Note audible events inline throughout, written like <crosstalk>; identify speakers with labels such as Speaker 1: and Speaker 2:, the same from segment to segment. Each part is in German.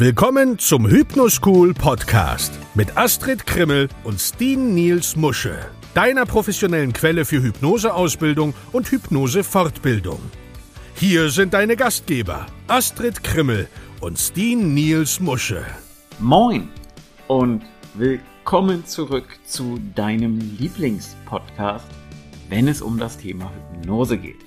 Speaker 1: Willkommen zum Hypnoschool Podcast mit Astrid Krimmel und Steen Niels Musche, deiner professionellen Quelle für Hypnoseausbildung und Hypnosefortbildung. Hier sind deine Gastgeber Astrid Krimmel und Steen Niels Musche.
Speaker 2: Moin und willkommen zurück zu deinem Lieblingspodcast, wenn es um das Thema Hypnose geht.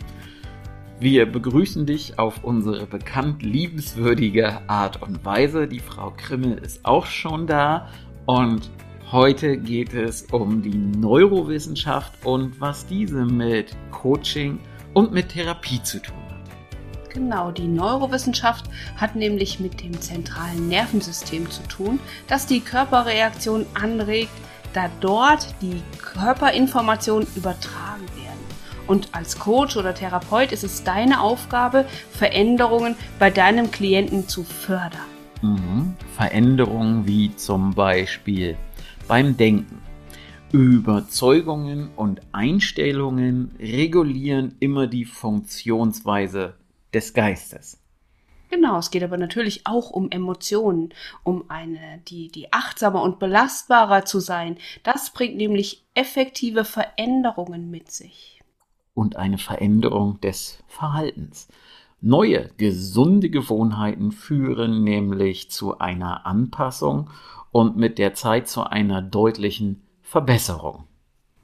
Speaker 2: Wir begrüßen dich auf unsere bekannt liebenswürdige Art und Weise. Die Frau Krimmel ist auch schon da und heute geht es um die Neurowissenschaft und was diese mit Coaching und mit Therapie zu tun hat.
Speaker 3: Genau, die Neurowissenschaft hat nämlich mit dem zentralen Nervensystem zu tun, das die Körperreaktion anregt, da dort die Körperinformationen übertragen. Und als Coach oder Therapeut ist es deine Aufgabe, Veränderungen bei deinem Klienten zu fördern.
Speaker 2: Mhm. Veränderungen wie zum Beispiel beim Denken. Überzeugungen und Einstellungen regulieren immer die Funktionsweise des Geistes.
Speaker 3: Genau, es geht aber natürlich auch um Emotionen, um eine, die, die achtsamer und belastbarer zu sein. Das bringt nämlich effektive Veränderungen mit sich
Speaker 2: und eine Veränderung des Verhaltens. Neue, gesunde Gewohnheiten führen nämlich zu einer Anpassung und mit der Zeit zu einer deutlichen Verbesserung.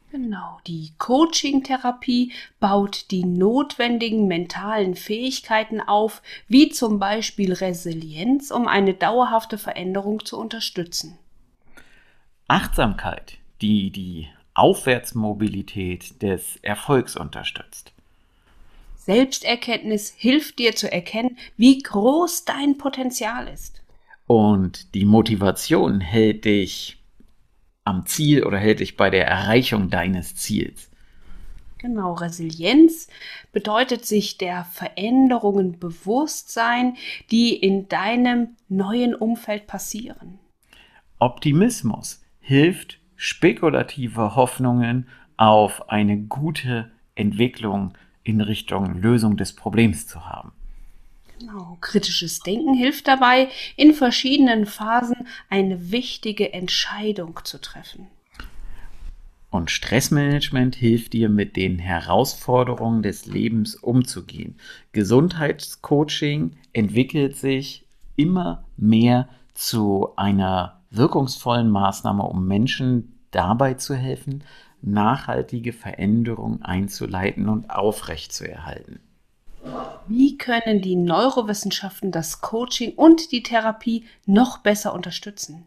Speaker 3: Genau, die Coaching-Therapie baut die notwendigen mentalen Fähigkeiten auf, wie zum Beispiel Resilienz, um eine dauerhafte Veränderung zu unterstützen.
Speaker 2: Achtsamkeit, die die Aufwärtsmobilität des Erfolgs unterstützt.
Speaker 3: Selbsterkenntnis hilft dir zu erkennen, wie groß dein Potenzial ist.
Speaker 2: Und die Motivation hält dich am Ziel oder hält dich bei der Erreichung deines Ziels.
Speaker 3: Genau, Resilienz bedeutet sich der Veränderungen bewusst sein, die in deinem neuen Umfeld passieren.
Speaker 2: Optimismus hilft spekulative Hoffnungen auf eine gute Entwicklung in Richtung Lösung des Problems zu haben.
Speaker 3: Genau, kritisches Denken hilft dabei, in verschiedenen Phasen eine wichtige Entscheidung zu treffen.
Speaker 2: Und Stressmanagement hilft dir, mit den Herausforderungen des Lebens umzugehen. Gesundheitscoaching entwickelt sich immer mehr zu einer wirkungsvollen Maßnahme, um Menschen dabei zu helfen, nachhaltige Veränderungen einzuleiten und aufrechtzuerhalten.
Speaker 3: Wie können die Neurowissenschaften das Coaching und die Therapie noch besser unterstützen?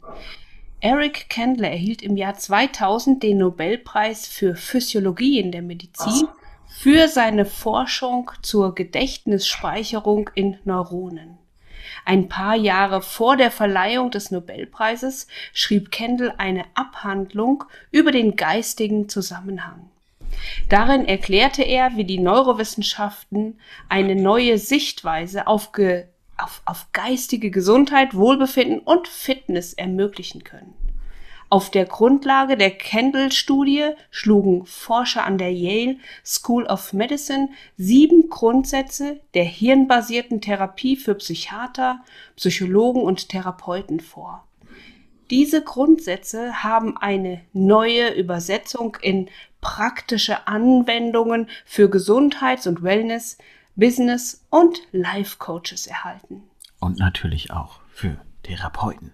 Speaker 3: Eric Kendler erhielt im Jahr 2000 den Nobelpreis für Physiologie in der Medizin für seine Forschung zur Gedächtnisspeicherung in Neuronen. Ein paar Jahre vor der Verleihung des Nobelpreises schrieb Kendall eine Abhandlung über den geistigen Zusammenhang. Darin erklärte er, wie die Neurowissenschaften eine neue Sichtweise auf, ge auf, auf geistige Gesundheit, Wohlbefinden und Fitness ermöglichen können. Auf der Grundlage der Kendall-Studie schlugen Forscher an der Yale School of Medicine sieben Grundsätze der hirnbasierten Therapie für Psychiater, Psychologen und Therapeuten vor. Diese Grundsätze haben eine neue Übersetzung in praktische Anwendungen für Gesundheits- und Wellness, Business und Life Coaches erhalten.
Speaker 2: Und natürlich auch für Therapeuten.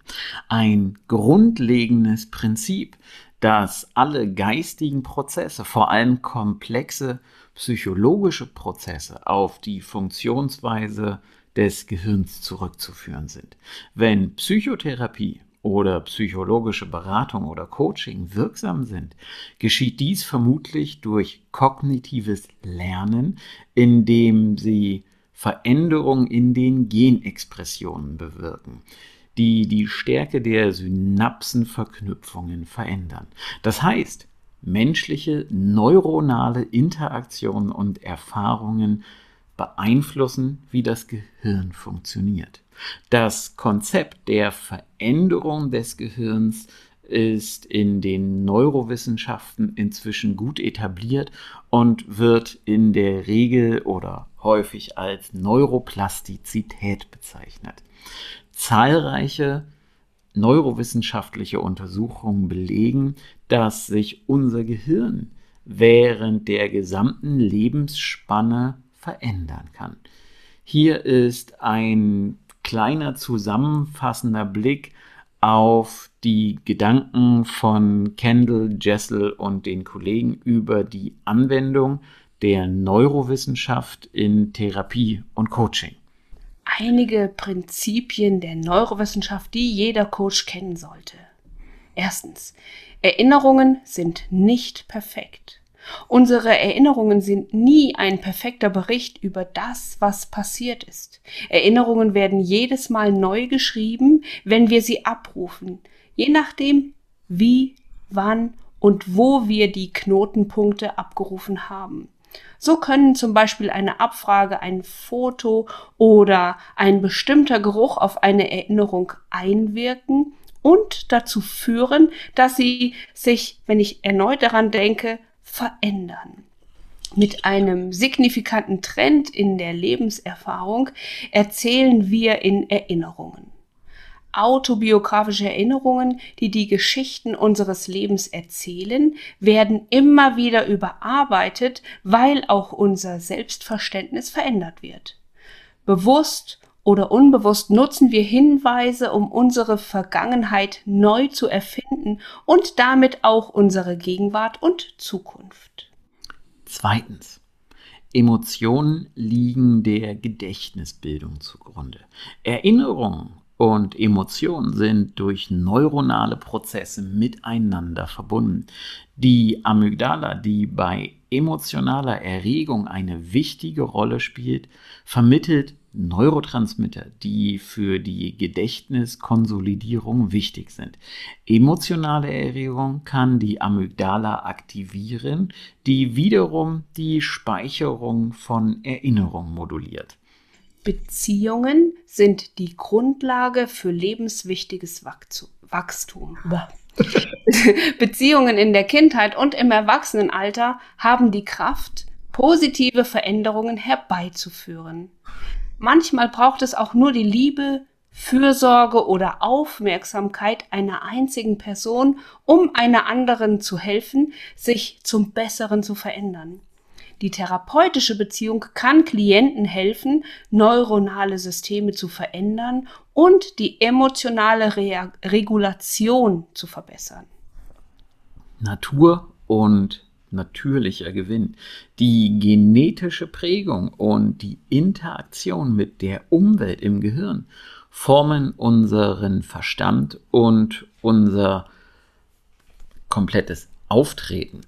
Speaker 2: Ein grundlegendes Prinzip, dass alle geistigen Prozesse, vor allem komplexe psychologische Prozesse, auf die Funktionsweise des Gehirns zurückzuführen sind. Wenn Psychotherapie oder psychologische Beratung oder Coaching wirksam sind, geschieht dies vermutlich durch kognitives Lernen, indem sie Veränderungen in den Genexpressionen bewirken die die Stärke der Synapsenverknüpfungen verändern. Das heißt, menschliche neuronale Interaktionen und Erfahrungen beeinflussen, wie das Gehirn funktioniert. Das Konzept der Veränderung des Gehirns ist in den Neurowissenschaften inzwischen gut etabliert und wird in der Regel oder häufig als Neuroplastizität bezeichnet. Zahlreiche neurowissenschaftliche Untersuchungen belegen, dass sich unser Gehirn während der gesamten Lebensspanne verändern kann. Hier ist ein kleiner zusammenfassender Blick auf die Gedanken von Kendall, Jessel und den Kollegen über die Anwendung der Neurowissenschaft in Therapie und Coaching.
Speaker 3: Einige Prinzipien der Neurowissenschaft, die jeder Coach kennen sollte. Erstens, Erinnerungen sind nicht perfekt. Unsere Erinnerungen sind nie ein perfekter Bericht über das, was passiert ist. Erinnerungen werden jedes Mal neu geschrieben, wenn wir sie abrufen, je nachdem, wie, wann und wo wir die Knotenpunkte abgerufen haben. So können zum Beispiel eine Abfrage, ein Foto oder ein bestimmter Geruch auf eine Erinnerung einwirken und dazu führen, dass sie sich, wenn ich erneut daran denke, verändern. Mit einem signifikanten Trend in der Lebenserfahrung erzählen wir in Erinnerungen. Autobiografische Erinnerungen, die die Geschichten unseres Lebens erzählen, werden immer wieder überarbeitet, weil auch unser Selbstverständnis verändert wird. Bewusst oder unbewusst nutzen wir Hinweise, um unsere Vergangenheit neu zu erfinden und damit auch unsere Gegenwart und Zukunft.
Speaker 2: Zweitens. Emotionen liegen der Gedächtnisbildung zugrunde. Erinnerungen und Emotionen sind durch neuronale Prozesse miteinander verbunden. Die Amygdala, die bei emotionaler Erregung eine wichtige Rolle spielt, vermittelt Neurotransmitter, die für die Gedächtniskonsolidierung wichtig sind. Emotionale Erregung kann die Amygdala aktivieren, die wiederum die Speicherung von Erinnerungen moduliert.
Speaker 3: Beziehungen sind die Grundlage für lebenswichtiges Wachstum. <laughs> Beziehungen in der Kindheit und im Erwachsenenalter haben die Kraft, positive Veränderungen herbeizuführen. Manchmal braucht es auch nur die Liebe, Fürsorge oder Aufmerksamkeit einer einzigen Person, um einer anderen zu helfen, sich zum Besseren zu verändern. Die therapeutische Beziehung kann Klienten helfen, neuronale Systeme zu verändern und die emotionale Re Regulation zu verbessern.
Speaker 2: Natur und natürlicher Gewinn. Die genetische Prägung und die Interaktion mit der Umwelt im Gehirn formen unseren Verstand und unser komplettes Auftreten.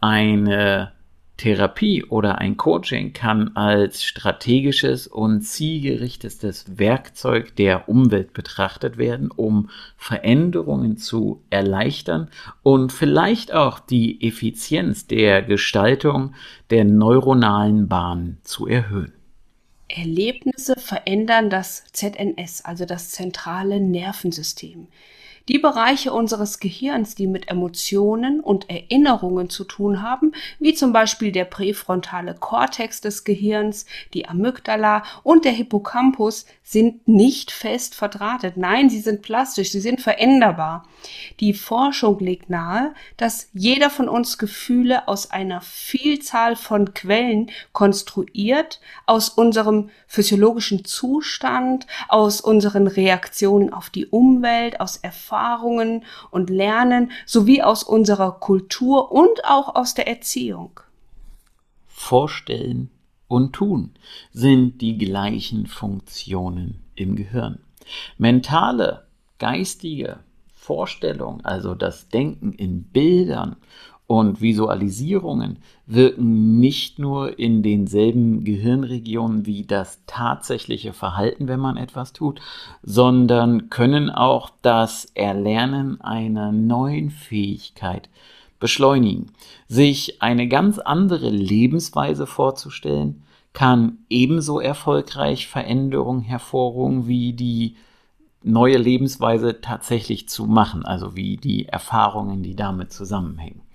Speaker 2: Eine Therapie oder ein Coaching kann als strategisches und zielgerichtetes Werkzeug der Umwelt betrachtet werden, um Veränderungen zu erleichtern und vielleicht auch die Effizienz der Gestaltung der neuronalen Bahnen zu erhöhen.
Speaker 3: Erlebnisse verändern das ZNS, also das zentrale Nervensystem. Die Bereiche unseres Gehirns, die mit Emotionen und Erinnerungen zu tun haben, wie zum Beispiel der präfrontale Kortex des Gehirns, die Amygdala und der Hippocampus, sind nicht fest verdrahtet. Nein, sie sind plastisch, sie sind veränderbar. Die Forschung legt nahe, dass jeder von uns Gefühle aus einer Vielzahl von Quellen konstruiert, aus unserem physiologischen Zustand, aus unseren Reaktionen auf die Umwelt, aus Erfahrungen und Lernen sowie aus unserer Kultur und auch aus der Erziehung.
Speaker 2: Vorstellen und Tun sind die gleichen Funktionen im Gehirn. Mentale, geistige Vorstellung, also das Denken in Bildern und Visualisierungen wirken nicht nur in denselben Gehirnregionen wie das tatsächliche Verhalten, wenn man etwas tut, sondern können auch das Erlernen einer neuen Fähigkeit beschleunigen. Sich eine ganz andere Lebensweise vorzustellen, kann ebenso erfolgreich Veränderungen hervorrufen wie die neue Lebensweise tatsächlich zu machen, also wie die Erfahrungen, die damit zusammenhängen.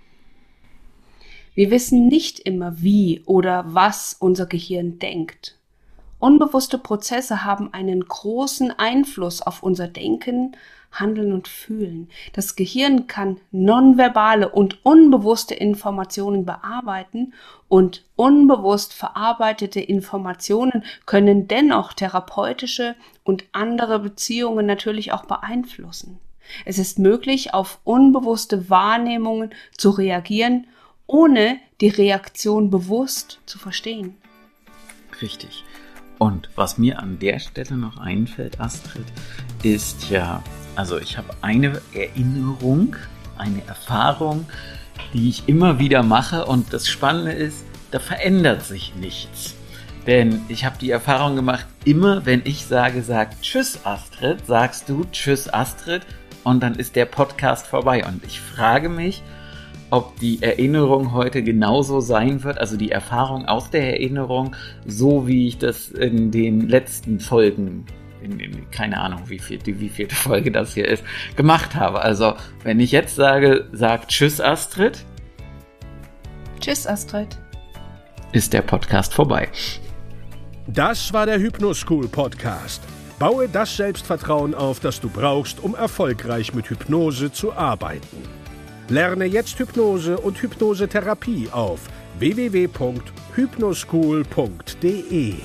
Speaker 3: Wir wissen nicht immer, wie oder was unser Gehirn denkt. Unbewusste Prozesse haben einen großen Einfluss auf unser Denken, Handeln und Fühlen. Das Gehirn kann nonverbale und unbewusste Informationen bearbeiten und unbewusst verarbeitete Informationen können dennoch therapeutische und andere Beziehungen natürlich auch beeinflussen. Es ist möglich, auf unbewusste Wahrnehmungen zu reagieren, ohne die Reaktion bewusst zu verstehen.
Speaker 2: Richtig. Und was mir an der Stelle noch einfällt, Astrid, ist ja, also ich habe eine Erinnerung, eine Erfahrung, die ich immer wieder mache und das Spannende ist, da verändert sich nichts. Denn ich habe die Erfahrung gemacht, immer wenn ich sage, sag Tschüss Astrid, sagst du Tschüss Astrid und dann ist der Podcast vorbei. Und ich frage mich, ob die Erinnerung heute genauso sein wird, also die Erfahrung aus der Erinnerung, so wie ich das in den letzten Folgen, in, in, keine Ahnung, wie viel, wie vielte Folge das hier ist, gemacht habe. Also, wenn ich jetzt sage, sag Tschüss Astrid.
Speaker 3: Tschüss Astrid.
Speaker 2: Ist der Podcast vorbei.
Speaker 1: Das war der Hypnoschool Podcast. Baue das Selbstvertrauen auf, das du brauchst, um erfolgreich mit Hypnose zu arbeiten. Lerne jetzt Hypnose und Hypnosetherapie auf www.hypnoschool.de.